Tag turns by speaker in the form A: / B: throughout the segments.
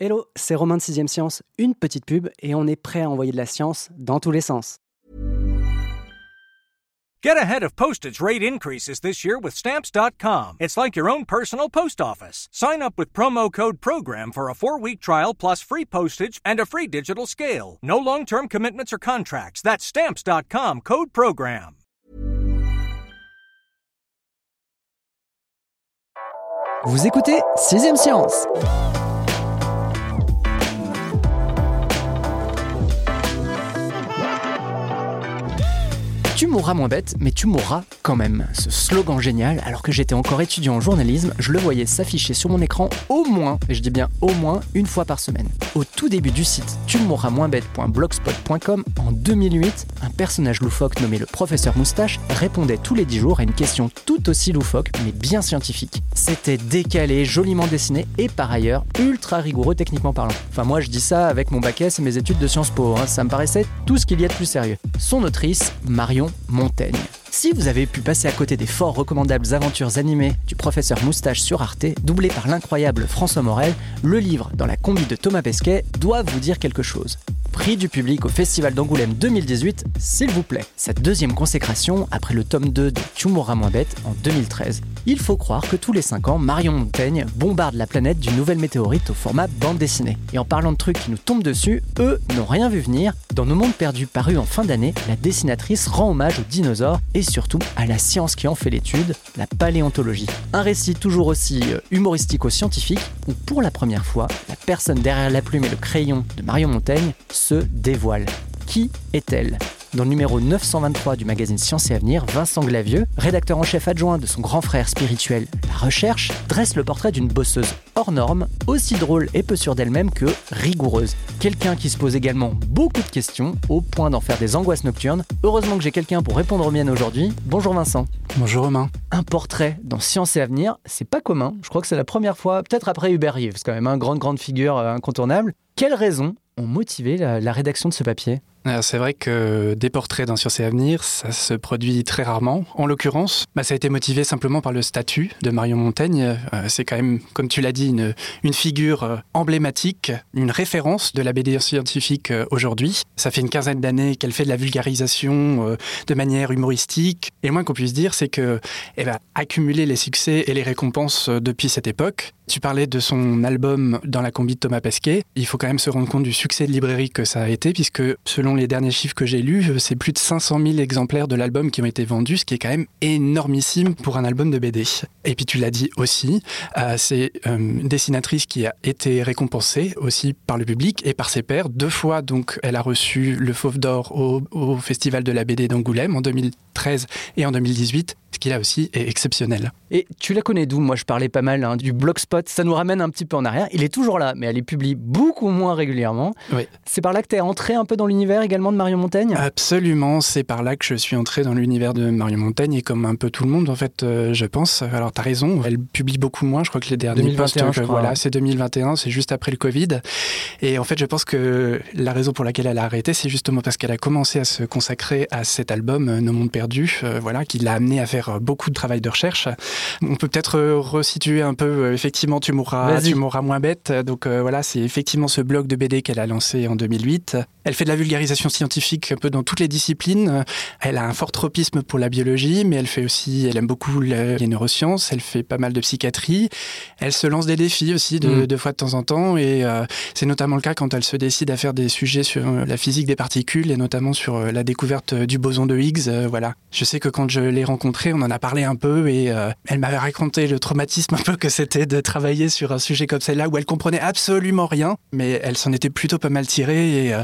A: Hello, c'est Romain de 6ème Science, une petite pub et on est prêt à envoyer de la science dans tous les sens.
B: Get ahead of postage rate increases this year with Stamps.com. It's like your own personal post office. Sign up with promo code PROGRAM for a four week trial plus free postage and a free digital scale. No long term commitments or contracts. That's Stamps.com code PROGRAM.
A: Vous écoutez 6ème Science Tu mourras moins bête, mais tu mourras quand même. Ce slogan génial, alors que j'étais encore étudiant en journalisme, je le voyais s'afficher sur mon écran au moins, et je dis bien au moins, une fois par semaine. Au tout début du site tu mourras moins bête.blogspot.com, en 2008, un personnage loufoque nommé le professeur Moustache répondait tous les 10 jours à une question tout aussi loufoque, mais bien scientifique. C'était décalé, joliment dessiné et par ailleurs ultra rigoureux techniquement parlant. Enfin, moi je dis ça avec mon bac S et mes études de Sciences Po, hein. ça me paraissait tout ce qu'il y a de plus sérieux. Son autrice, Marion Montaigne. Si vous avez pu passer à côté des fort recommandables aventures animées du professeur Moustache sur Arte, doublé par l'incroyable François Morel, le livre Dans la combi de Thomas Pesquet doit vous dire quelque chose. Prix du public au Festival d'Angoulême 2018, s'il vous plaît. Cette deuxième consécration, après le tome 2 de Tu mourras moins bête en 2013. Il faut croire que tous les 5 ans, Marion Montaigne bombarde la planète d'une nouvelle météorite au format bande dessinée. Et en parlant de trucs qui nous tombent dessus, eux n'ont rien vu venir. Dans Nos mondes perdus paru en fin d'année, la dessinatrice rend hommage aux dinosaures et surtout à la science qui en fait l'étude, la paléontologie. Un récit toujours aussi euh, humoristico-scientifique où pour la première fois, la personne derrière la plume et le crayon de Marion Montaigne se dévoile. Qui est-elle? Dans le numéro 923 du magazine Science et Avenir, Vincent Glavieux, rédacteur en chef adjoint de son grand frère spirituel La Recherche, dresse le portrait d'une bosseuse hors norme, aussi drôle et peu sûre d'elle-même que rigoureuse. Quelqu'un qui se pose également beaucoup de questions, au point d'en faire des angoisses nocturnes. Heureusement que j'ai quelqu'un pour répondre aux miennes aujourd'hui. Bonjour Vincent.
C: Bonjour Romain.
A: Un portrait dans Science et Avenir, c'est pas commun. Je crois que c'est la première fois, peut-être après Hubert Reeves, quand même, un grande, grande figure euh, incontournable. Quelles raisons ont motivé la, rédaction de ce papier
C: c'est vrai que des portraits dans Sciences et Avenir, ça se produit très rarement. En l'occurrence, bah, ça a été motivé simplement par le statut de Marion Montaigne. Euh, c'est quand même, comme tu l'as dit, une, figure euh, emblématique, une référence de la BD scientifique euh, aujourd'hui. Ça fait une quinzaine d'années qu'elle fait de la vulgarisation de manière humoristique. Et le moins qu'on puisse dire, c'est qu'elle va accumuler les succès et les récompenses depuis cette époque. Tu parlais de son album dans la combi de Thomas Pesquet. Il faut quand même se rendre compte du succès de librairie que ça a été, puisque selon les derniers chiffres que j'ai lus, c'est plus de 500 000 exemplaires de l'album qui ont été vendus, ce qui est quand même énormissime pour un album de BD. Et puis tu l'as dit aussi, euh, c'est euh, une dessinatrice qui a été récompensée aussi par le public et par ses pairs. Deux fois, donc, elle a reçu le Fauve d'Or au, au Festival de la BD d'Angoulême en 2013 et en 2018 ce qui là aussi est exceptionnel.
A: Et tu la connais d'où? Moi je parlais pas mal hein, du Blogspot, ça nous ramène un petit peu en arrière. Il est toujours là, mais elle est publie beaucoup moins régulièrement.
C: Oui.
A: C'est par là que tu es entré un peu dans l'univers également de Marion Montaigne?
C: Absolument, c'est par là que je suis entré dans l'univers de Marion Montaigne et comme un peu tout le monde en fait, euh, je pense. Alors tu as raison, elle publie beaucoup moins, je crois que les derniers
A: 2021,
C: posts, voilà, c'est 2021, c'est juste après le Covid. Et en fait, je pense que la raison pour laquelle elle a arrêté, c'est justement parce qu'elle a commencé à se consacrer à cet album euh, Nos mondes perdus, euh, voilà, qui l'a amené à faire beaucoup de travail de recherche. On peut peut-être resituer un peu, effectivement, tu mourras, tu mourras moins bête. Donc voilà, c'est effectivement ce blog de BD qu'elle a lancé en 2008. Elle fait de la vulgarisation scientifique un peu dans toutes les disciplines. Elle a un fort tropisme pour la biologie, mais elle fait aussi, elle aime beaucoup les neurosciences, elle fait pas mal de psychiatrie. Elle se lance des défis aussi de, mm. fois de temps en temps, et euh, c'est notamment le cas quand elle se décide à faire des sujets sur euh, la physique des particules et notamment sur euh, la découverte du boson de Higgs. voilà. Je sais que quand je l'ai rencontrée, on en a parlé un peu et elle m'avait raconté le traumatisme un peu que c'était de travailler sur un sujet comme celle-là où elle comprenait absolument rien, mais elle s'en était plutôt pas mal tirée et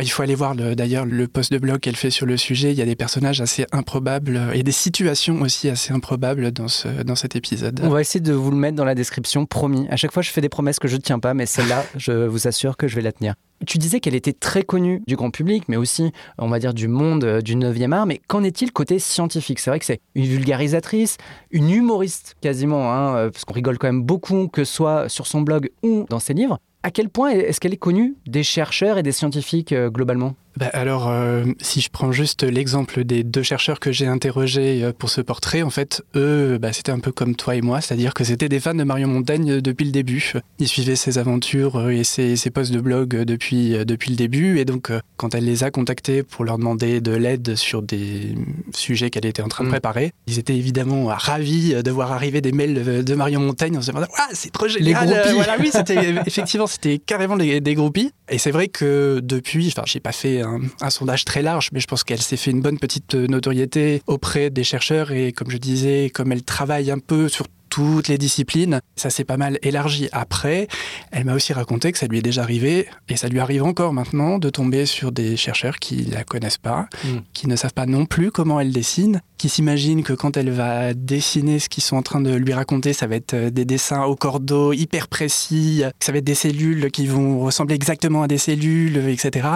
C: il faut aller voir d'ailleurs le post de blog qu'elle fait sur le sujet. Il y a des personnages assez improbables et des situations aussi assez improbables dans, ce, dans cet épisode.
A: On va essayer de vous le mettre dans la description, promis. À chaque fois, je fais des promesses que je ne tiens pas, mais celle-là, je vous assure que je vais la tenir. Tu disais qu'elle était très connue du grand public, mais aussi, on va dire, du monde euh, du 9e art. Mais qu'en est-il côté scientifique? C'est vrai que c'est une vulgarisatrice, une humoriste quasiment, hein, euh, parce qu'on rigole quand même beaucoup, que ce soit sur son blog ou dans ses livres. À quel point est-ce qu'elle est connue des chercheurs et des scientifiques euh, globalement?
C: Bah alors, euh, si je prends juste l'exemple des deux chercheurs que j'ai interrogés euh, pour ce portrait, en fait, eux, bah, c'était un peu comme toi et moi, c'est-à-dire que c'était des fans de Marion Montaigne euh, depuis le début. Ils suivaient ses aventures et ses, ses posts de blog depuis, depuis le début, et donc quand elle les a contactés pour leur demander de l'aide sur des sujets qu'elle était en train de mm. préparer, ils étaient évidemment ravis de voir arriver des mails de Marion Montaigne en se demandant ah c'est trop génial.
A: Les groupies.
C: voilà, oui, effectivement c'était carrément des, des groupies. Et c'est vrai que depuis, enfin, j'ai pas fait un, sondage très large, mais je pense qu'elle s'est fait une bonne petite notoriété auprès des chercheurs et comme je disais, comme elle travaille un peu sur toutes les disciplines. Ça s'est pas mal élargi après. Elle m'a aussi raconté que ça lui est déjà arrivé, et ça lui arrive encore maintenant, de tomber sur des chercheurs qui la connaissent pas, mm. qui ne savent pas non plus comment elle dessine, qui s'imaginent que quand elle va dessiner ce qu'ils sont en train de lui raconter, ça va être euh, des dessins au cordeau hyper précis, ça va être des cellules qui vont ressembler exactement à des cellules, etc.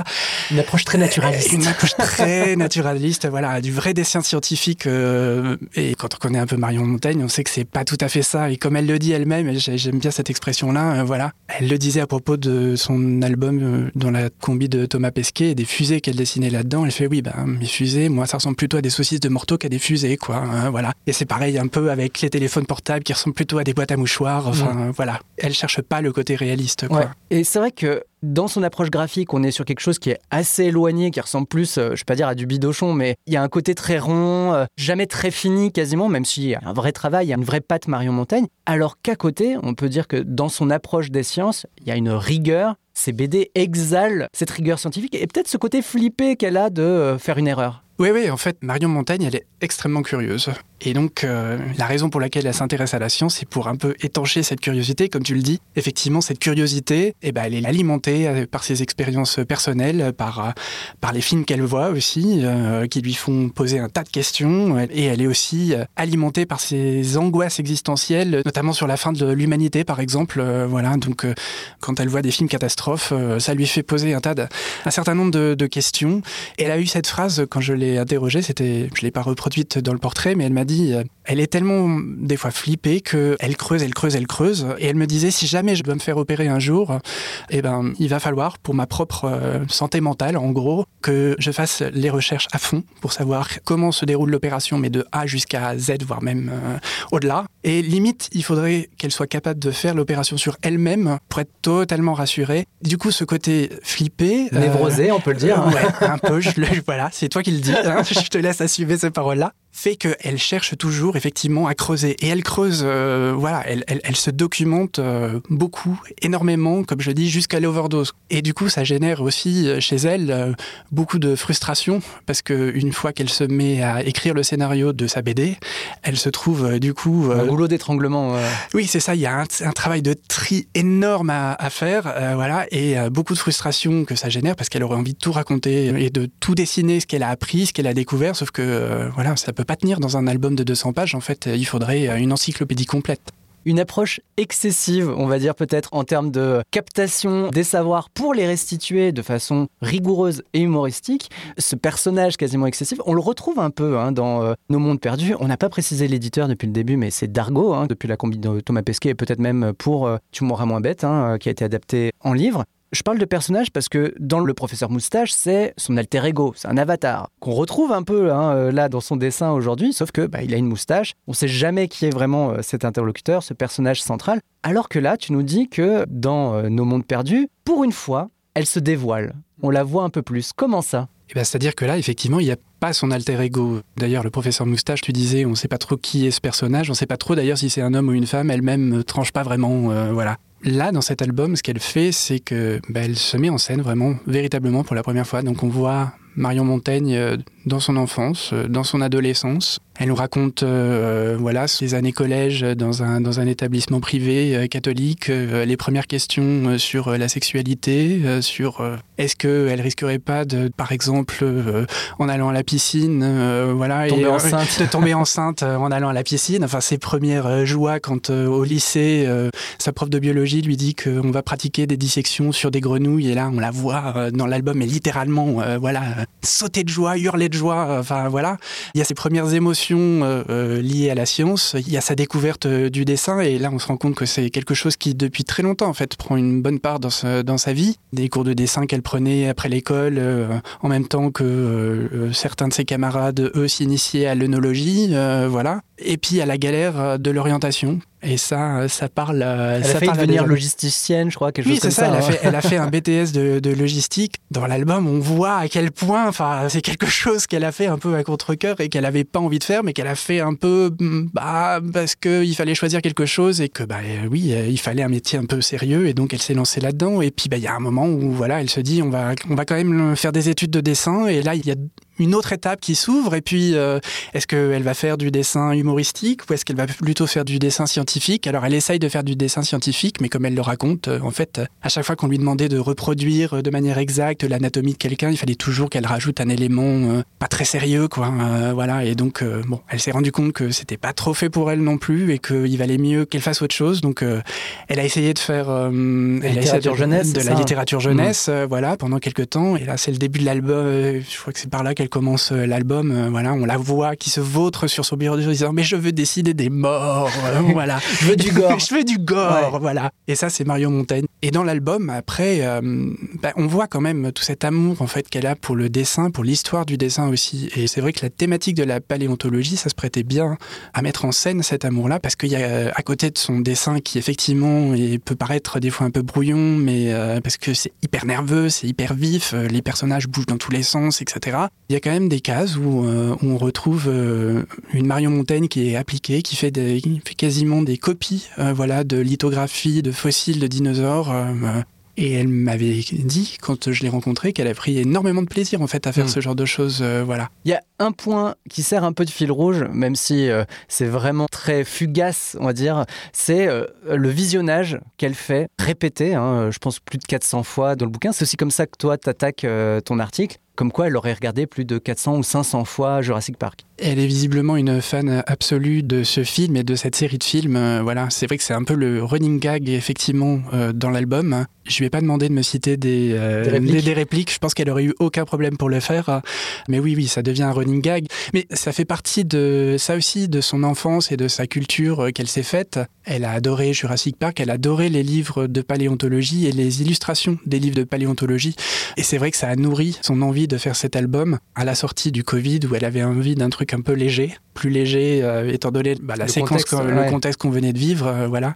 A: Une approche très naturaliste.
C: Une approche très naturaliste, voilà, du vrai dessin scientifique. Euh, et quand on connaît un peu Marion Montaigne, on sait que c'est pas tout à fait ça. Et comme elle le dit elle-même, j'aime bien cette expression-là, euh, voilà. Elle le disait à propos de son album dans la combi de Thomas Pesquet et des fusées qu'elle dessinait là-dedans. Elle fait oui, ben, mes fusées, moi, ça ressemble plutôt à des saucisses de morteau qu'à des fusées, quoi. Hein, voilà. Et c'est pareil un peu avec les téléphones portables qui ressemblent plutôt à des boîtes à mouchoirs. Enfin, mm. voilà. Elle cherche pas le côté réaliste, quoi.
A: Et c'est vrai que dans son approche graphique, on est sur quelque chose qui est assez éloigné, qui ressemble plus, euh, je vais pas dire à du bidochon, mais il y a un côté très rond, euh, jamais très fini quasiment, même s'il y a un vrai travail, il y a une vraie patte Marion Montaigne. Alors qu'à côté, on peut dire que dans son approche des sciences, il y a une rigueur. Ces BD exhalent cette rigueur scientifique et peut-être ce côté flippé qu'elle a de euh, faire une erreur.
C: Oui, oui, en fait, Marion Montaigne, elle est extrêmement curieuse. Et donc, euh, la raison pour laquelle elle s'intéresse à la science, c'est pour un peu étancher cette curiosité, comme tu le dis. Effectivement, cette curiosité, eh ben, elle est alimentée euh, par ses expériences personnelles, par, euh, par les films qu'elle voit aussi, qui lui font poser un tas de questions. Et elle est aussi alimentée par ses angoisses existentielles, notamment sur la fin de l'humanité, par exemple. voilà, donc, quand elle voit des films catastrophes, ça lui fait poser un tas un certain nombre de, de questions. Et elle a eu cette phrase quand je l'ai interrogée, c'était, je l'ai pas reproduite dans le portrait, mais elle m'a dit, euh, elle est tellement des fois flippée que elle creuse, elle creuse, elle creuse, et elle me disait si jamais je dois me faire opérer un jour, eh ben il va falloir pour ma propre euh, santé mentale, en gros, que je fasse les recherches à fond pour savoir comment se déroule l'opération, mais de A jusqu'à Z, voire même euh, au-delà. Et limite, il faudrait qu'elle soit capable de faire l'opération sur elle-même pour être totalement rassurée. Du coup, ce côté flippé,
A: névrosé, on peut le dire,
C: ouais, un peu. Je voilà, c'est toi qui le dis. Hein, je te laisse assumer ces paroles-là fait qu'elle cherche toujours effectivement à creuser. Et elle creuse, euh, voilà, elle, elle, elle, se documente euh, beaucoup, énormément, comme je dis, jusqu'à l'overdose. Et du coup, ça génère aussi euh, chez elle beaucoup de frustration, parce qu'une fois qu'elle se met à écrire le scénario de sa BD, elle se trouve du coup...
A: un boulot d'étranglement.
C: Oui, c'est ça, il y a un, un, travail de tri énorme à, à faire, voilà, et beaucoup de frustration que ça génère, parce qu'elle aurait envie de tout raconter et de tout dessiner, ce qu'elle a appris, ce qu'elle a découvert, sauf que, voilà, ça peut pas tenir dans un album de 200 pages. En fait, il faudrait une encyclopédie complète
A: une approche excessive, on va dire peut-être en termes de captation des savoirs pour les restituer de façon rigoureuse et humoristique. Ce personnage quasiment excessif, on le retrouve un peu hein, dans euh, Nos mondes perdus. On n'a pas précisé l'éditeur depuis le début, mais c'est Dargo, hein, depuis la combi de Thomas Pesquet et peut-être même pour euh, Tu mourras moins bête, hein, qui a été adapté en livre. Je parle de personnage parce que dans Le Professeur Moustache, c'est son alter ego, c'est un avatar qu'on retrouve un peu hein, euh, là dans son dessin aujourd'hui, sauf que bah, il a une moustache. On ne sait jamais qui est vraiment euh, cet interlocuteur, ce personnage central. Alors que là, tu nous dis que dans euh, Nos mondes perdus, pour une fois, elle se dévoile. On la voit un peu plus. Comment ça?
C: Eh ben, C'est-à-dire que là, effectivement, il n'y a pas son alter ego. D'ailleurs, le professeur Moustache, tu disais, on ne sait pas trop qui est ce personnage, on ne sait pas trop d'ailleurs si c'est un homme ou une femme, elle-même tranche pas vraiment. voilà. Là, dans cet album, ce qu'elle fait, c'est que bah, elle se met en scène vraiment, véritablement pour la première fois. Donc on voit Marion Montaigne euh, dans son enfance, euh, dans son adolescence. Elle nous raconte euh, voilà ses années collège dans un dans un établissement privé catholique, les premières questions sur la sexualité, sur est-ce que elle risquerait pas de par exemple en allant à la piscine voilà
A: tomber enceinte.
C: de tomber enceinte en allant à la piscine, enfin ses premières joies quand au lycée sa prof de biologie lui dit qu'on va pratiquer des dissections sur des grenouilles et là on la voit dans l'album et littéralement voilà sauter de joie, hurler de de joie. Enfin voilà, il y a ses premières émotions liées à la science, il y a sa découverte du dessin, et là on se rend compte que c'est quelque chose qui depuis très longtemps en fait prend une bonne part dans, dans sa vie. Des cours de dessin qu'elle prenait après l'école, en même temps que certains de ses camarades eux s'initiaient à l'œnologie, voilà. Et puis à la galère de l'orientation et ça, ça parle.
A: Elle
C: ça
A: a fait devenir logisticienne, je crois, quelque
C: oui,
A: chose comme
C: ça.
A: ça.
C: Elle, a fait, elle a fait un BTS de, de logistique. Dans l'album, on voit à quel point, enfin, c'est quelque chose qu'elle a fait un peu à contre-cœur et qu'elle avait pas envie de faire, mais qu'elle a fait un peu, bah, parce qu'il fallait choisir quelque chose et que, bah, oui, il fallait un métier un peu sérieux et donc elle s'est lancée là-dedans. Et puis, bah, il y a un moment où, voilà, elle se dit, on va, on va quand même faire des études de dessin. Et là, il y a une autre étape qui s'ouvre. Et puis, euh, est-ce qu'elle va faire du dessin humoristique ou est-ce qu'elle va plutôt faire du dessin scientifique? Alors, elle essaye de faire du dessin scientifique, mais comme elle le raconte, euh, en fait, à chaque fois qu'on lui demandait de reproduire euh, de manière exacte l'anatomie de quelqu'un, il fallait toujours qu'elle rajoute un élément pas très sérieux, quoi. voilà. Et donc, bon, elle s'est rendue compte que c'était pas trop fait pour elle non plus et qu'il valait mieux qu'elle fasse autre chose. Donc, elle a essayé de faire
A: jeunesse,
C: de la littérature jeunesse, voilà, pendant quelques temps. Et là, c'est le début de l'album. je crois que c'est par là qu'elle commence euh, l'album, euh, voilà, on la voit qui se vautre sur son bureau de disant mais je veux décider des morts, euh, voilà,
A: je veux du gore,
C: je veux du gore, voilà. Et ça c'est Mario Montaigne. Et dans l'album après, bah, on voit quand même tout cet amour en fait qu'elle a pour le dessin, pour l'histoire du dessin aussi. Et c'est vrai que la thématique de la paléontologie, ça se prêtait bien à mettre en scène cet amour-là parce qu'il y a à côté de son dessin qui effectivement peut paraître des fois un peu brouillon, mais parce que c'est hyper nerveux, c'est hyper vif, les personnages bougent dans tous les sens, etc. Il y a quand même des cases où, euh, on retrouve euh, une Marion Montaigne qui est appliquée, qui fait, des, fait quasiment des copies euh, voilà, de lithographies, de fossiles de dinosaures. Et elle m'avait dit, quand je l'ai rencontrée, qu'elle a pris énormément de plaisir en fait à faire hmm. ce genre de choses. voilà.
A: Il y a un point qui sert un peu de fil rouge, même si c'est vraiment très fugace, on va dire, c'est le visionnage qu'elle fait répété, hein, je pense plus de 400 fois dans le bouquin. C'est aussi comme ça que toi, tu attaques ton article comme quoi elle aurait regardé plus de 400 ou 500 fois Jurassic Park.
C: Elle est visiblement une fan absolue de ce film et de cette série de films. Euh, voilà, c'est vrai que c'est un peu le running gag effectivement euh, dans l'album. Je lui ai pas demandé de me citer des, euh, des, répliques. Je pense qu'elle aurait eu aucun problème pour le faire. Mais oui, oui, ça devient un running gag. Mais ça fait partie de ça aussi de son enfance et de sa culture qu'elle s'est faite. Elle a adoré Jurassic Park. Elle a adoré les livres de paléontologie et les illustrations des livres de paléontologie. Et c'est vrai que ça a nourri son envie de faire cet album à la sortie du Covid où elle avait envie d'un truc un peu léger, plus léger euh, étant donné bah, la le séquence, contexte, le contexte qu'on venait de vivre, euh, voilà.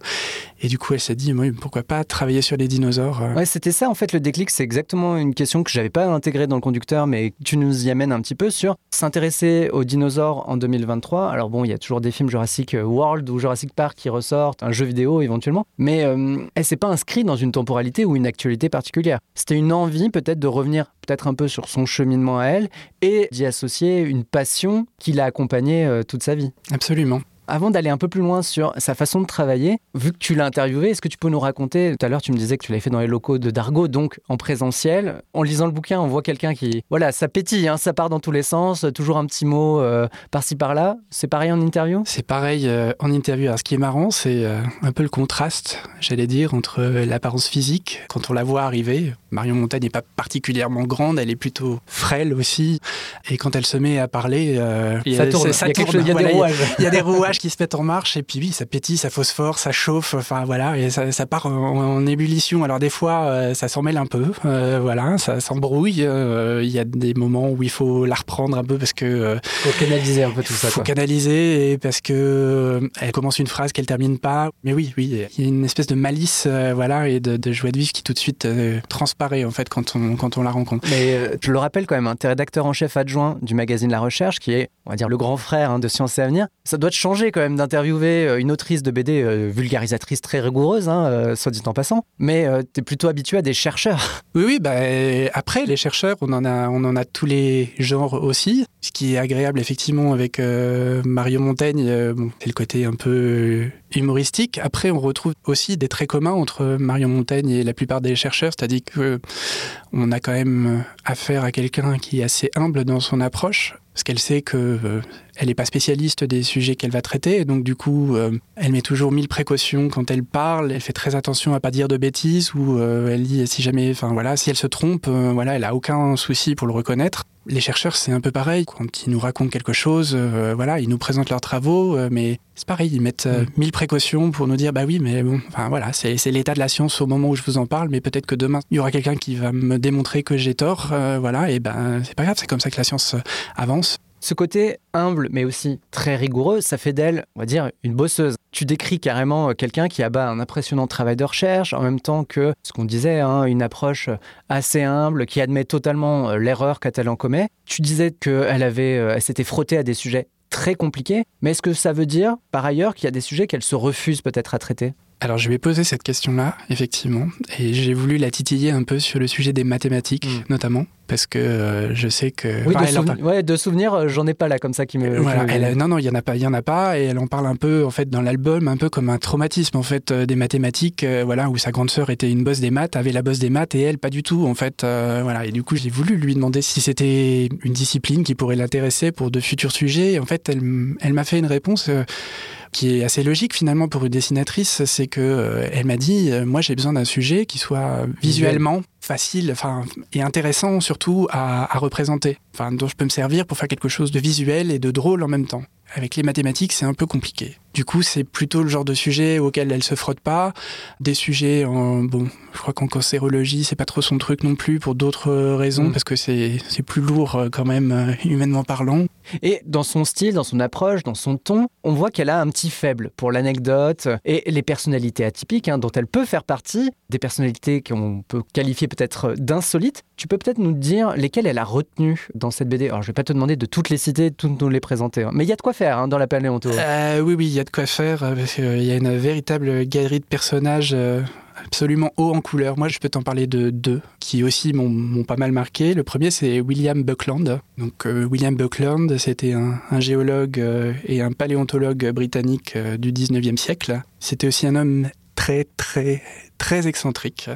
C: Et du coup, elle s'est dit, pourquoi pas travailler sur les dinosaures
A: euh. Ouais, c'était ça en fait le déclic. C'est exactement une question que j'avais pas intégrée dans le conducteur, mais tu nous y amènes un petit peu sur s'intéresser aux dinosaures en 2023. Alors bon, il y a toujours des films Jurassic World ou Jurassic Park qui ressortent, un jeu vidéo éventuellement, mais elle s'est pas inscrite dans une temporalité ou une actualité particulière. C'était une envie peut-être de revenir peut-être un peu sur son cheminement à elle et d'y associer une passion qui l'a accompagnée euh, toute sa vie.
C: Absolument.
A: Avant d'aller un peu plus loin sur sa façon de travailler, vu que tu l'as interviewé, est-ce que tu peux nous raconter Tout à l'heure, tu me disais que tu l'avais fait dans les locaux de Dargo, donc en présentiel. En lisant le bouquin, on voit quelqu'un qui, voilà, ça pétille, hein, ça part dans tous les sens, toujours un petit mot euh, par-ci par-là. C'est pareil en interview?
C: C'est pareil euh, en interview. Alors, ce qui est marrant, c'est euh, un peu le contraste, j'allais dire, entre l'apparence physique. Quand on la voit arriver, Marion Montagne n'est pas particulièrement grande, elle est plutôt frêle aussi. Et quand elle se met à parler,
A: ça tourne.
C: Ça,
A: il, y a des rouages.
C: Il y a des rouages qui se mettent en marche et puis oui, ça pétille, ça phosphore, ça chauffe, enfin voilà, et ça, part en, ébullition. Alors des fois, euh, ça s'en mêle un peu, euh, voilà, ça s'embrouille. Euh, il y a des moments où il faut la reprendre un peu parce que
A: faut canaliser un peu tout ça.
C: Faut canaliser et parce que elle commence une phrase qu'elle termine pas. Mais oui, oui, il y a une espèce de malice, voilà, et de, de joie de vivre qui tout de suite transparaît en fait quand on quand on la rencontre.
A: Mais je le rappelle quand même, hein, tu es rédacteur en chef adjoint du magazine La Recherche, qui est, on va dire, le grand frère hein, de Sciences et Avenir. Ça doit te changer quand même d'interviewer euh, une autrice de BD euh, vulgarisatrice très rigoureuse, hein, euh, soit dit en passant, mais tu es plutôt habitué à des chercheurs.
C: Oui, oui, bah, après, les chercheurs, on en, a, on en a tous les genres aussi. Ce qui est agréable, effectivement, avec Mario Montaigne, c'est le côté un peu humoristique. Après, on retrouve aussi des traits communs entre Marion Montaigne et la plupart des chercheurs, c'est-à-dire que on a quand même affaire à quelqu'un qui est assez humble dans son approche, parce qu'elle sait que euh, elle n'est pas spécialiste des sujets qu'elle va traiter, et donc du coup, euh, elle met toujours mille précautions quand elle parle. Elle fait très attention à pas dire de bêtises, ou euh, elle dit si jamais, enfin voilà, si elle se trompe, voilà, elle a aucun souci pour le reconnaître. Les chercheurs, c'est un peu pareil. Quand ils nous racontent quelque chose, euh, voilà, ils nous présentent leurs travaux, euh, mais c'est pareil, ils mettent euh,
A: Mm.
C: mille précautions pour nous dire, bah oui, mais bon, enfin voilà, c'est l'état de la science au moment où je vous en parle, mais peut-être que demain, il y aura quelqu'un qui va me démontrer que j'ai tort, euh, voilà, et ben c'est pas grave, c'est comme ça que la science euh, avance.
A: Ce côté humble, mais aussi très rigoureux, ça fait d'elle, on va dire, une bosseuse. Tu décris carrément euh, quelqu'un qui abat un impressionnant travail de recherche, en même temps que ce qu'on disait, hein, une approche assez humble, qui admet totalement euh, l'erreur quand elle en commet. Tu disais qu'elle avait, euh, elle s'était frottée à des sujets très compliqués, mais est-ce que ça veut dire, par ailleurs, qu'il y a des sujets qu'elle se refuse peut-être à traiter?
C: Alors je vais poser cette question-là, effectivement, et j'ai voulu la titiller un peu sur le sujet des mathématiques,
A: Mm.
C: notamment, parce que euh, je sais que...
A: Oui,
C: Enfin,
A: de, souven- ouais, de souvenirs, euh, j'en ai pas là comme ça qui me.
C: Voilà, elle, non, non, il y en a pas, il y en a pas, et elle en parle un peu en fait dans l'album, un peu comme un traumatisme en fait euh, des mathématiques, euh, voilà, où sa grande sœur était une bosse des maths, avait la bosse des maths et elle pas du tout en fait, euh, voilà. Et du coup, j'ai voulu lui demander si c'était une discipline qui pourrait l'intéresser pour de futurs sujets. Et en fait, elle, elle m'a fait une réponse. qui est assez logique finalement pour une dessinatrice, c'est que euh, elle m'a dit euh, moi j'ai besoin d'un sujet qui soit visuellement facile, et intéressant surtout à, représenter, dont je peux me servir pour faire quelque chose de visuel et de drôle en même temps. Avec les mathématiques, c'est un peu compliqué. Du coup, c'est plutôt le genre de sujet auquel elle se frotte pas. Des sujets en bon, je crois qu'en cancérologie, c'est pas trop son truc non plus pour d'autres raisons
A: Mm.
C: parce que c'est c'est plus lourd euh, quand même euh, humainement parlant.
A: Et dans son style, dans son approche, dans son ton, on voit qu'elle a un petit faible pour l'anecdote et les personnalités atypiques hein, dont elle peut faire partie, des personnalités qu'on peut qualifier peut-être d'insolites. Tu peux peut-être nous dire lesquelles elle a retenues dans cette BD. Alors je vais pas te demander de toutes les citer, de toutes nous les présenter, hein. mais il y a de quoi hein, dans la paléonto.
C: Euh, oui, oui, il y a de quoi faire euh, parce qu'il y a une véritable galerie de personnages euh, absolument haut en couleur. Moi, je peux t'en parler de deux qui aussi m'ont pas mal marqué. Le premier, c'est William Buckland. Donc, euh, William Buckland, c'était un, géologue et un paléontologue britannique du 19e siècle. C'était aussi un homme très, très, très excentrique.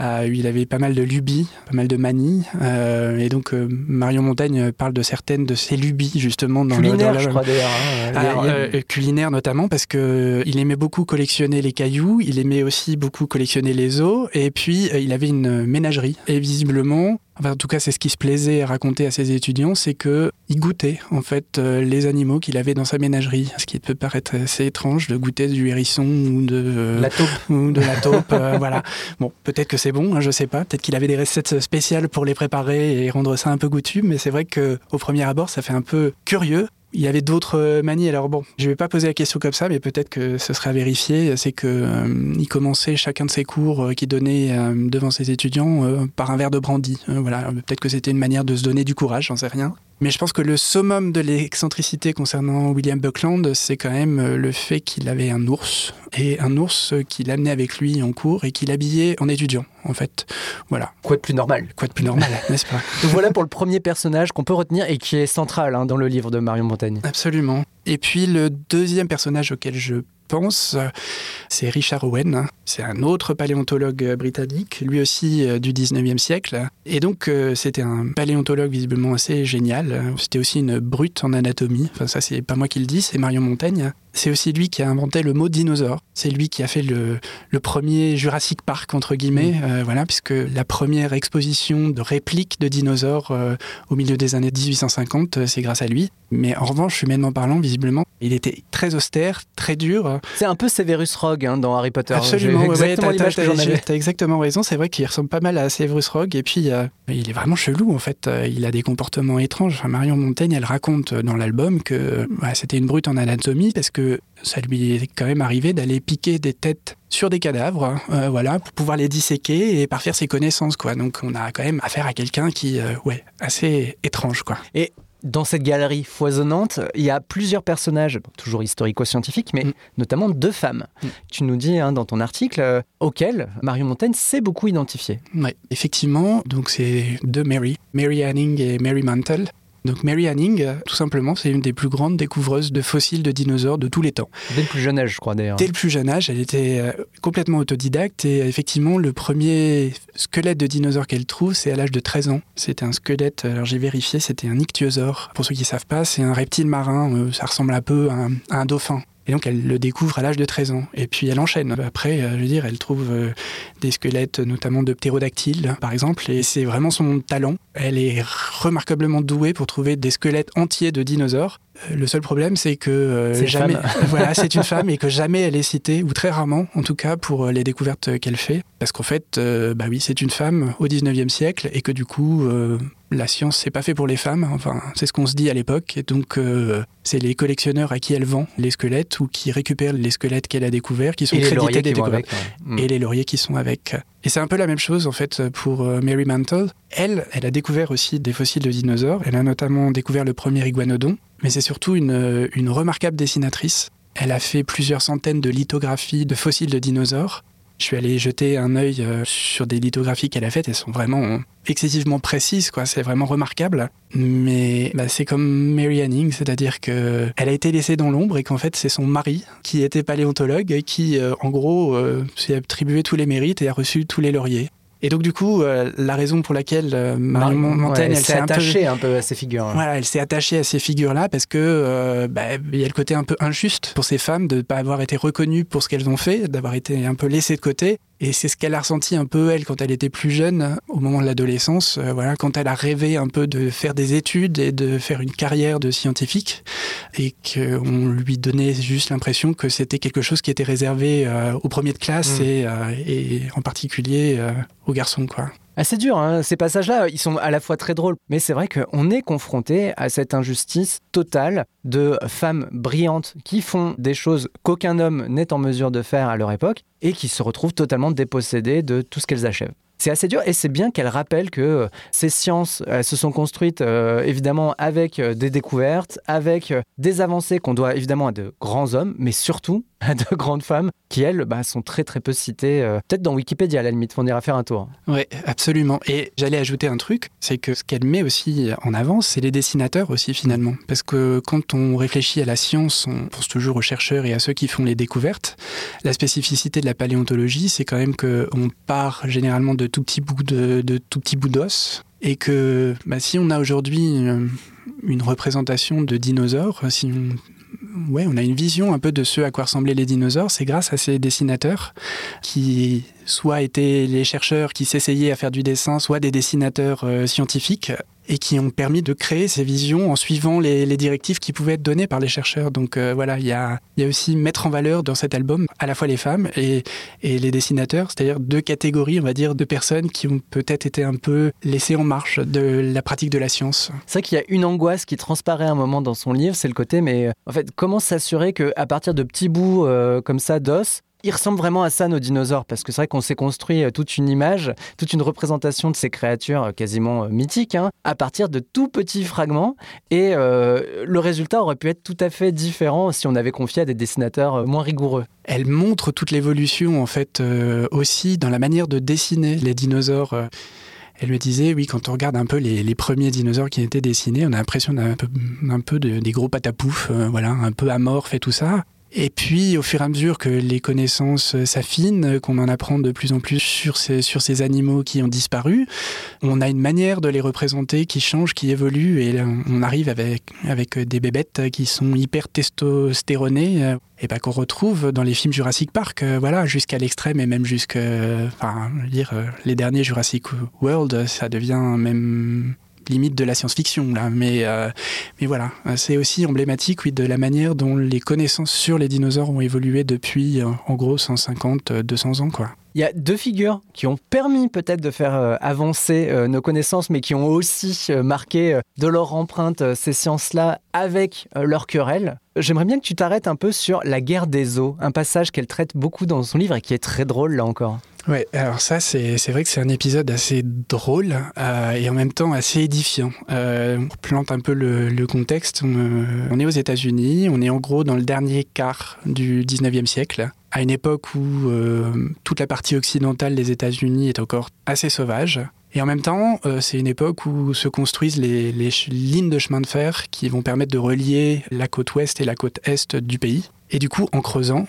C: Euh, il avait pas mal de lubies, pas mal de manies. euh, et donc, euh, Marion Montaigne parle de certaines de ses lubies, justement, dans le- dans la-
A: je crois d'ailleurs. hein.
C: Alors,
A: a-
C: culinaire notamment parce que il aimait beaucoup collectionner les cailloux, il aimait aussi beaucoup collectionner les os, et puis il avait une ménagerie. Et visiblement, enfin, en tout cas c'est ce qui se plaisait à raconter à ses étudiants, c'est que il goûtait en fait euh, les animaux qu'il avait dans sa ménagerie. Ce qui peut paraître assez étrange de goûter du hérisson ou de euh,
A: la taupe.
C: ou de la taupe, voilà. Bon, peut-être que c'est bon, hein, je sais pas. Peut-être qu'il avait des recettes spéciales pour les préparer et rendre ça un peu goûtu, mais c'est vrai que au premier abord, ça fait un peu curieux. Il y avait d'autres euh, manies. Alors bon, je vais pas poser la question comme ça, mais peut-être que ce serait à vérifier. C'est que euh, il commençait chacun de ses cours euh, qu'il donnait euh, devant ses étudiants euh, par un verre de brandy. Euh, voilà, peut-être que c'était une manière de se donner du courage, j'en sais rien. Mais je pense que le summum de l'excentricité concernant William Buckland, c'est quand même euh, le fait qu'il avait un ours, et un ours euh, qu'il amenait avec lui en cours et qu'il habillait en étudiant, en fait. Voilà.
A: Quoi de plus normal?
C: Quoi de plus normal, n'est-ce pas?
A: Donc voilà pour le premier personnage qu'on peut retenir et qui est central hein, dans le livre de Marion Montaigne.
C: Absolument. Et puis le deuxième personnage auquel je pense, c'est Richard Owen. hein. C'est un autre paléontologue euh, britannique, lui aussi euh, du 19e siècle. Et donc, euh, c'était un paléontologue visiblement assez génial. C'était aussi une brute en anatomie. Enfin, ça, c'est pas moi qui le dis, c'est Marion Montaigne. C'est aussi lui qui a inventé le mot dinosaure. C'est lui qui a fait le, le premier Jurassic Park, entre guillemets, euh, voilà, puisque la première exposition de répliques de dinosaures euh, au milieu des années 1850, euh, c'est grâce à lui. Mais en revanche, humainement parlant, visiblement, il était très austère, très dur.
A: C'est un peu Severus Rogue hein, dans Harry Potter.
C: Absolument, ouais,
A: exactement
C: ouais, t'as- exactement raison, c'est vrai qu'il ressemble pas mal à Severus Rogue, et puis euh, il est vraiment chelou en fait. Il a des comportements étranges. Enfin, Marion Montaigne, elle raconte dans l'album que c'était une brute en anatomie parce que ça lui est quand même arrivé d'aller piquer des têtes sur des cadavres, hein, euh, voilà, pour pouvoir les disséquer et parfaire ses connaissances, quoi. Donc on a quand même affaire à quelqu'un qui, euh, ouais, assez étrange, quoi.
A: Dans cette galerie foisonnante, il y a plusieurs personnages, toujours historico-scientifiques, mais
C: Mm.
A: notamment deux femmes.
C: Mm.
A: Tu nous dis hein, dans ton article euh, auxquelles Marion Montaigne s'est beaucoup identifiée.
C: Ouais, effectivement, donc c'est deux Mary, Mary Anning et Mary Mantle. Donc Mary Anning, euh, tout simplement, c'est une des plus grandes découvreuses de fossiles de dinosaures de tous les temps.
A: Dès le plus jeune âge, je crois d'ailleurs.
C: Dès le plus jeune âge, elle était euh, complètement autodidacte et effectivement, le premier squelette de dinosaure qu'elle trouve, c'est à l'âge de 13 ans. C'était un squelette, alors j'ai vérifié, c'était un ichthyosaure. Pour ceux qui ne savent pas, c'est un reptile marin, euh, ça ressemble un peu à un, à un dauphin. Et donc elle le découvre à l'âge de 13 ans. Et puis elle enchaîne. Après, je veux dire, elle trouve des squelettes notamment de ptérodactyles, par exemple. Et c'est vraiment son talent. Elle est remarquablement douée pour trouver des squelettes entiers de dinosaures le seul problème, c'est que
A: euh,
C: jamais, voilà, c'est une femme et que jamais elle est citée, ou très rarement en tout cas, pour euh, les découvertes qu'elle fait. Parce qu'en fait, euh, bah oui, c'est une femme au 19e siècle et que du coup, la science, c'est pas fait pour les femmes. Enfin, c'est ce qu'on se dit à l'époque. Et donc, c'est les collectionneurs à qui elle vend les squelettes ou qui récupèrent les squelettes qu'elle a découverts qui sont
A: et
C: crédités
A: des
C: découvertes. Et les lauriers qui sont avec. Et c'est un peu la même chose en fait pour Mary Mantle. Elle, elle a découvert aussi des fossiles de dinosaures. Elle a notamment découvert le premier iguanodon mais c'est surtout une, une remarquable dessinatrice. Elle a fait plusieurs centaines de lithographies de fossiles de dinosaures. Je suis allé jeter un œil euh, sur des lithographies qu'elle a faites. Elles sont vraiment excessivement précises, quoi. C'est vraiment remarquable. Mais bah, c'est comme Mary Anning, c'est-à-dire que elle a été laissée dans l'ombre et qu'en fait c'est son mari qui était paléontologue et qui, euh, en gros, euh, s'est attribué tous les mérites et a reçu tous les lauriers. Et donc du coup, euh, la raison pour laquelle euh, Marion Montaigne,
A: elle, s'est attachée un peu... à ces figures. Hein.
C: Voilà, elle s'est attachée à ces figures-là parce que euh, bah, il y a le côté un peu injuste pour ces femmes de ne pas avoir été reconnues pour ce qu'elles ont fait, d'avoir été un peu laissées de côté. Et c'est ce qu'elle a ressenti un peu, elle, quand elle était plus jeune, au moment de l'adolescence, euh, voilà, quand elle a rêvé un peu de faire des études et de faire une carrière de scientifique, et qu'on lui donnait juste l'impression que c'était quelque chose qui était réservé euh, aux premiers de classe mmh. et, euh, et, en particulier aux garçons, quoi.
A: Assez dur, hein. ces passages-là, ils sont à la fois très drôles, mais c'est vrai qu'on est confronté à cette injustice totale de femmes brillantes qui font des choses qu'aucun homme n'est en mesure de faire à leur époque et qui se retrouvent totalement dépossédées de tout ce qu'elles achèvent. C'est assez dur et c'est bien qu'elle rappelle que euh, ces sciences elles se sont construites euh, évidemment avec euh, des découvertes, avec des avancées qu'on doit évidemment à de grands hommes, mais surtout à de grandes femmes qui, elles, bah, sont très très peu citées. Peut-être dans Wikipédia à la limite, on ira faire un tour.
C: Oui, absolument. Et j'allais ajouter un truc, c'est que ce qu'elle met aussi en avant, c'est les dessinateurs aussi finalement. Parce que quand on réfléchit à la science, on pense toujours aux chercheurs et à ceux qui font les découvertes. La spécificité de la paléontologie, c'est quand même qu'on part généralement de tout petits bouts de, tout d'os et que bah, si on a aujourd'hui une, une, représentation de dinosaures, si on ouais, on a une vision un peu de ce à quoi ressemblaient les dinosaures. C'est grâce à ces dessinateurs qui soit étaient les chercheurs qui s'essayaient à faire du dessin, soit des dessinateurs euh, scientifiques et qui ont permis de créer ces visions en suivant les, directives qui pouvaient être données par les chercheurs. Donc euh, voilà, il y a, aussi mettre en valeur dans cet album à la fois les femmes et, les dessinateurs, c'est-à-dire deux catégories, on va dire, de personnes qui ont peut-être été un peu laissées en marche de la pratique de la science.
A: C'est vrai qu'il y a une angoisse qui transparaît un moment dans son livre, c'est le côté, mais en fait, comment s'assurer qu'à partir de petits bouts euh, comme ça d'os, il ressemble vraiment à ça, nos dinosaures, parce que c'est vrai qu'on s'est construit euh, toute une image, toute une représentation de ces créatures euh, quasiment euh, mythiques, hein, à partir de tout petits fragments. Et le résultat aurait pu être tout à fait différent si on avait confié à des dessinateurs moins rigoureux.
C: Elle montre toute l'évolution, en fait, aussi dans la manière de dessiner les dinosaures. Elle me disait, oui, quand on regarde un peu les, premiers dinosaures qui étaient dessinés, on a l'impression d'un peu, un peu de, des gros patapouf, voilà, un peu amorphes et tout ça. Et puis, au fur et à mesure que les connaissances s'affinent, qu'on en apprend de plus en plus sur ces, animaux qui ont disparu, on a une manière de les représenter qui change, qui évolue, et on arrive avec, avec des bébêtes qui sont hyper testostéronées, et ben qu'on retrouve dans les films Jurassic Park, euh, voilà, jusqu'à l'extrême et même jusqu'à, enfin, euh, les derniers Jurassic World, ça devient même limite de la science-fiction là, mais euh, mais voilà, c'est aussi emblématique oui de la manière dont les connaissances sur les dinosaures ont évolué depuis euh, en gros 150 200 ans quoi.
A: Il y a deux figures qui ont permis peut-être de faire euh, avancer nos connaissances, mais qui ont aussi marqué de leur empreinte ces sciences-là avec leur querelle. J'aimerais bien que tu t'arrêtes un peu sur la guerre des eaux, un passage qu'elle traite beaucoup dans son livre et qui est très drôle là encore.
C: Ouais, alors ça, c'est vrai que c'est un épisode assez drôle euh, et en même temps assez édifiant. Euh, on plante un peu le, contexte. On, euh, on, est aux États-Unis, on est en gros dans le dernier quart du 19e siècle, à une époque où toute la partie occidentale des États-Unis est encore assez sauvage. Et en même temps, c'est une époque où se construisent les lignes de chemin de fer qui vont permettre de relier la côte ouest et la côte est du pays. Et du coup, en creusant,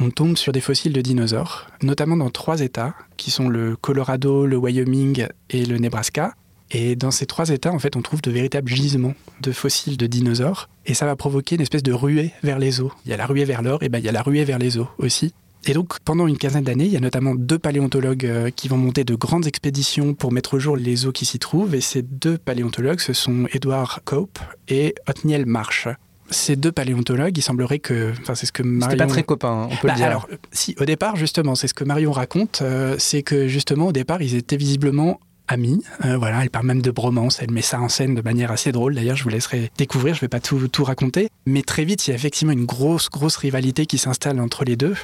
C: on tombe sur des fossiles de dinosaures, notamment dans trois États, qui sont le Colorado, le Wyoming et le Nebraska. Et dans ces trois états, en fait, on trouve de véritables gisements de fossiles de dinosaures. Et ça va provoquer une espèce de ruée vers les eaux. Il y a la ruée vers l'or, et ben il y a la ruée vers les eaux aussi. Et donc, pendant une quinzaine d'années, il y a notamment deux paléontologues euh, qui vont monter de grandes expéditions pour mettre au jour les eaux qui s'y trouvent. Et ces deux paléontologues, ce sont Edward Cope et Othniel Marsh. Ces deux paléontologues, il semblerait que, enfin, c'est ce que Marion.
A: C'était pas très copain, on peut
C: Bah,
A: le dire.
C: alors, si, au départ, justement, c'est ce que Marion raconte, euh, c'est que justement, au départ, ils étaient visiblement amis. Euh, voilà, elle parle même de bromance, elle met ça en scène de manière assez drôle. D'ailleurs, je vous laisserai découvrir, je vais pas tout, tout raconter. Mais très vite, il y a effectivement une grosse, grosse rivalité qui s'installe entre les deux.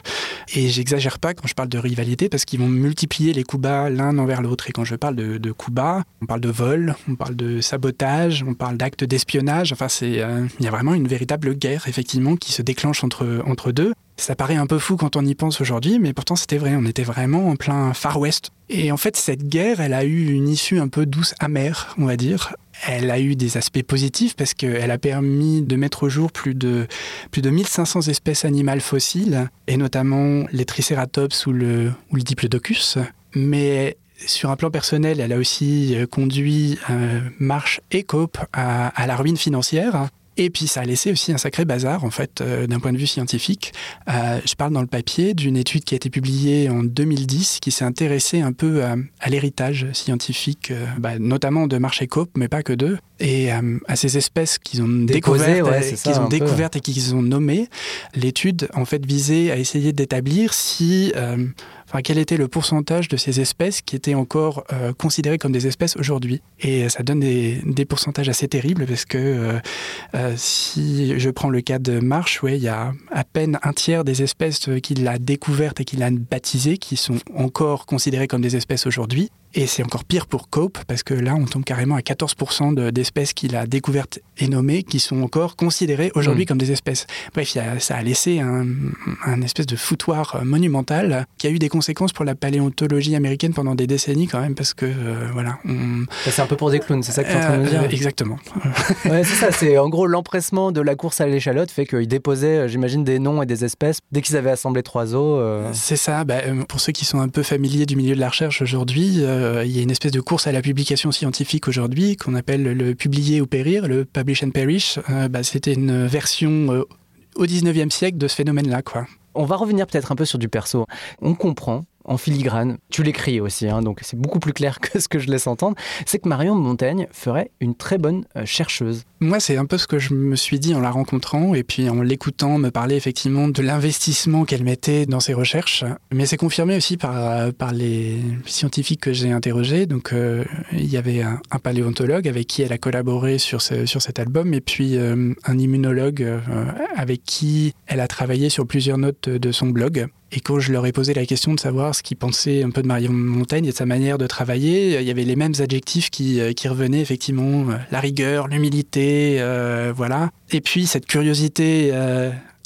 C: Et j'exagère pas quand je parle de rivalité parce qu'ils vont multiplier les coups bas l'un envers l'autre. Et quand je parle de, coups bas, on parle de vol, on parle de sabotage, on parle d'actes d'espionnage. Enfin, euh, il y a vraiment une véritable guerre, effectivement, qui se déclenche entre, entre deux. Ça paraît un peu fou quand on y pense aujourd'hui, mais pourtant c'était vrai, on était vraiment en plein Far West. Et en fait, cette guerre, elle a eu une issue un peu douce, amère, on va dire. Elle a eu des aspects positifs parce qu'elle a permis de mettre au jour plus de, plus de 1500 espèces animales fossiles, et notamment les Triceratops ou le, ou le Diplodocus. Mais sur un plan personnel, elle a aussi conduit euh, Marsh et Cope à, à la ruine financière. Et puis ça a laissé aussi un sacré bazar, en fait, euh, d'un point de vue scientifique. Euh, je parle dans le papier d'une étude qui a été publiée en 2010, qui s'est intéressée un peu à, à l'héritage scientifique, euh, bah, notamment de Marsh et Cope, mais pas que d'eux, et euh, à ces espèces qu'ils ont découvertes,
A: ouais,
C: qu'ils ont découvertes et qu'ils ont nommées. L'étude, en fait, visait à essayer d'établir si... quel était le pourcentage de ces espèces qui étaient encore euh, considérées comme des espèces aujourd'hui? Et ça donne des, pourcentages assez terribles parce que euh, euh, si je prends le cas de Marsh, ouais, il y a à peine un tiers des espèces qu'il a découvertes et qu'il a baptisées qui sont encore considérées comme des espèces aujourd'hui. Et c'est encore pire pour Cope, parce que là, on tombe carrément à 14% de- d'espèces qu'il a découvertes et nommées qui sont encore considérées aujourd'hui
A: Mm.
C: comme des espèces. Bref, ça a laissé un, un espèce de foutoir euh, monumental qui a eu des conséquences pour la paléontologie américaine pendant des décennies quand même, parce que, euh, voilà, on...
A: C'est un peu pour des clowns, c'est ça que tu es en train de me dire
C: Euh, exactement.
A: Ouais, c'est ça, c'est en gros l'empressement de la course à l'échalote fait qu'ils déposaient, j'imagine, des noms et des espèces dès qu'ils avaient assemblé trois os. euh,
C: C'est ça. Bah, pour ceux qui sont un peu familiers du milieu de la recherche aujourd'hui, euh, il y a une espèce de course à la publication scientifique aujourd'hui qu'on appelle le publier ou périr, le publish and perish. Euh, bah, C'était une version euh, au 19e siècle de ce phénomène-là.
A: On va revenir peut-être un peu sur du perso. On comprend en filigrane, tu l'écris aussi, hein, donc c'est beaucoup plus clair que ce que je laisse entendre, c'est que Marion Montaigne ferait une très bonne euh, chercheuse.
C: Moi, c'est un peu ce que je me suis dit en la rencontrant et puis en l'écoutant me parler effectivement de l'investissement qu'elle mettait dans ses recherches. Mais c'est confirmé aussi par, par les scientifiques que j'ai interrogés. Donc, euh, il y avait un, paléontologue avec qui elle a collaboré sur, sur cet album et puis euh, un immunologue euh, avec qui elle a travaillé sur plusieurs notes de son blog. Et quand je leur ai posé la question de savoir ce qu'ils pensaient un peu de Marion Montaigne et de sa manière de travailler, il y avait les mêmes adjectifs qui, euh, revenaient effectivement, euh, la rigueur, l'humilité, euh, voilà. Et puis cette curiosité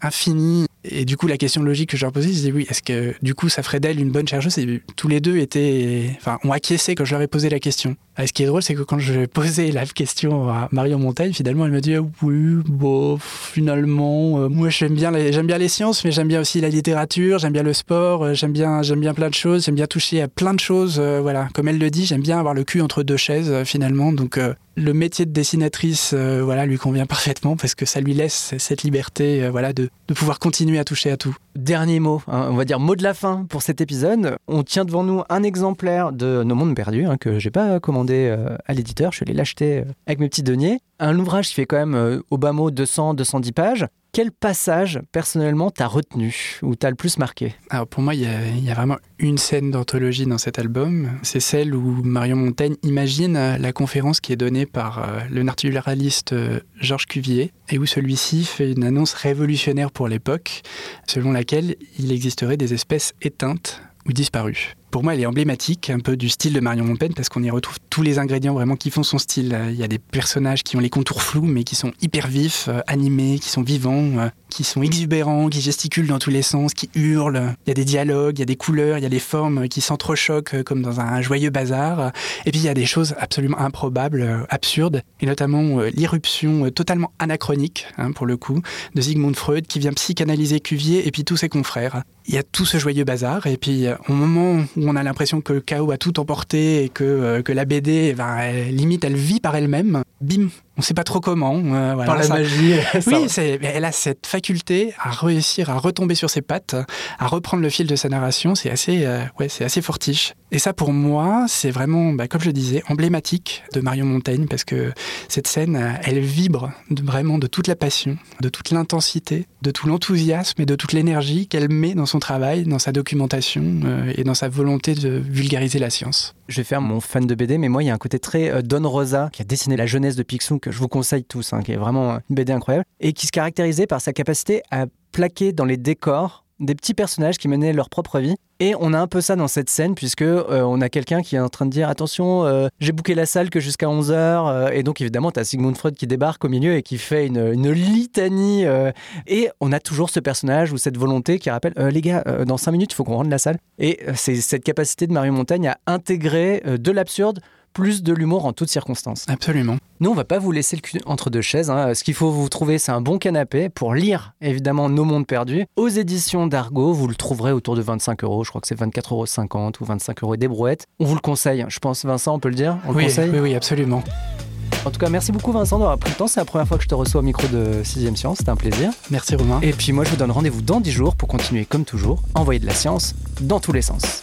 C: infinie. Et du coup, la question logique que je leur posais, c'était oui, est-ce que du coup ça ferait d'elle une bonne chercheuse? Et tous les deux étaient, enfin, ont acquiescé quand je leur ai posé la question. Ce qui est drôle, c'est que quand je posais la question à Marion Montaigne, finalement, elle me dit oui, bon, finalement, euh, moi j'aime bien, les, j'aime bien les sciences, mais j'aime bien aussi la littérature, j'aime bien le sport, euh, j'aime bien, j'aime bien plein de choses, j'aime bien toucher à plein de choses. euh, voilà, comme elle le dit, j'aime bien avoir le cul entre deux chaises finalement. Donc le métier de dessinatrice, voilà, lui convient parfaitement parce que ça lui laisse cette liberté, voilà, de pouvoir continuer à toucher à tout.
A: Dernier mot, hein, on va dire mot de la fin pour cet épisode. On tient devant nous un exemplaire de Nos mondes perdus hein, que j'ai pas commandé euh, à l'éditeur, je suis allé euh, avec mes petits deniers. Un ouvrage qui fait quand même euh, au bas mot 200-210 pages. Quel passage personnellement t'as retenu ou t'as le plus marqué?
C: Alors pour moi, il y, y a vraiment une scène d'anthologie dans cet album. C'est celle où Marion Montaigne imagine euh, la conférence qui est donnée par euh, le naturaliste euh, Georges Cuvier et où celui-ci fait une annonce révolutionnaire pour l'époque, selon laquelle il existerait des espèces éteintes ou disparues. Pour moi, elle est emblématique un peu du style de Marion Montaigne parce qu'on y retrouve tous les ingrédients vraiment qui font son style. Euh, Il y a des personnages qui ont les contours flous mais qui sont hyper vifs, euh, animés, qui sont vivants, euh, qui sont exubérants, qui gesticulent dans tous les sens, qui hurlent. Il y a des dialogues, il y a des couleurs, il y a des formes qui s'entrechoquent comme dans un joyeux bazar. Et puis il y a des choses absolument improbables, absurdes, et notamment l'irruption totalement anachronique, hein, pour le coup, de Sigmund Freud qui vient psychanalyser Cuvier et puis tous ses confrères. Il y a tout ce joyeux bazar, et puis au moment où on a l'impression que K.O. a tout emporté et que, euh, que la BD, ben, limite, elle vit par elle-même. Bim, on ne sait pas trop comment.
D: Euh, voilà, par la magie.
C: oui, elle a cette faculté à réussir à retomber sur ses pattes, à reprendre le fil de sa narration. C'est assez, euh, ouais, c'est assez fortiche. Et ça, pour moi, c'est vraiment, bah, comme je disais, emblématique de Marion Montaigne parce que cette scène, elle vibre vraiment de toute la passion, de toute l'intensité, de tout l'enthousiasme et de toute l'énergie qu'elle met dans son travail, dans sa documentation euh, et dans sa volonté de vulgariser la science.
A: Je vais faire mon fan de BD, mais moi, il y a un côté très euh, Don Rosa qui a dessiné la jeunesse de Picsou je vous conseille tous, hein, qui est vraiment une BD incroyable et qui se caractérisait par sa capacité à plaquer dans les décors des petits personnages qui menaient leur propre vie. Et on a un peu ça dans cette scène, puisque euh, on a quelqu'un qui est en train de dire attention, euh, j'ai booké la salle que jusqu'à 11h. Euh, et donc, évidemment, tu as Sigmund Freud qui débarque au milieu et qui fait une, une litanie. et on a toujours ce personnage ou cette volonté qui rappelle les gars, dans 5 minutes, il faut qu'on rende la salle. Et c'est cette capacité de Mario Montagne à intégrer de l'absurde plus de l'humour en toutes circonstances.
C: Absolument.
A: Nous, on va pas vous laisser le cul entre deux chaises. Hein. Ce qu'il faut vous trouver, c'est un bon canapé pour lire, évidemment, Nos Mondes Perdus. Aux éditions d'Argo, vous le trouverez autour de 25 euros. Je crois que c'est 24,50 euros ou 25 euros des brouettes. On vous le conseille, je pense, Vincent, on peut le dire?
C: On oui, le conseille?
A: oui,
C: oui, absolument.
A: En tout cas, merci beaucoup Vincent d'avoir pris le temps. C'est la première fois que je te reçois au micro de 6ème Science. C'était un plaisir.
C: Merci Romain.
A: Et puis moi, je vous donne rendez-vous dans 10 jours pour continuer comme toujours, envoyer de la science dans tous les sens.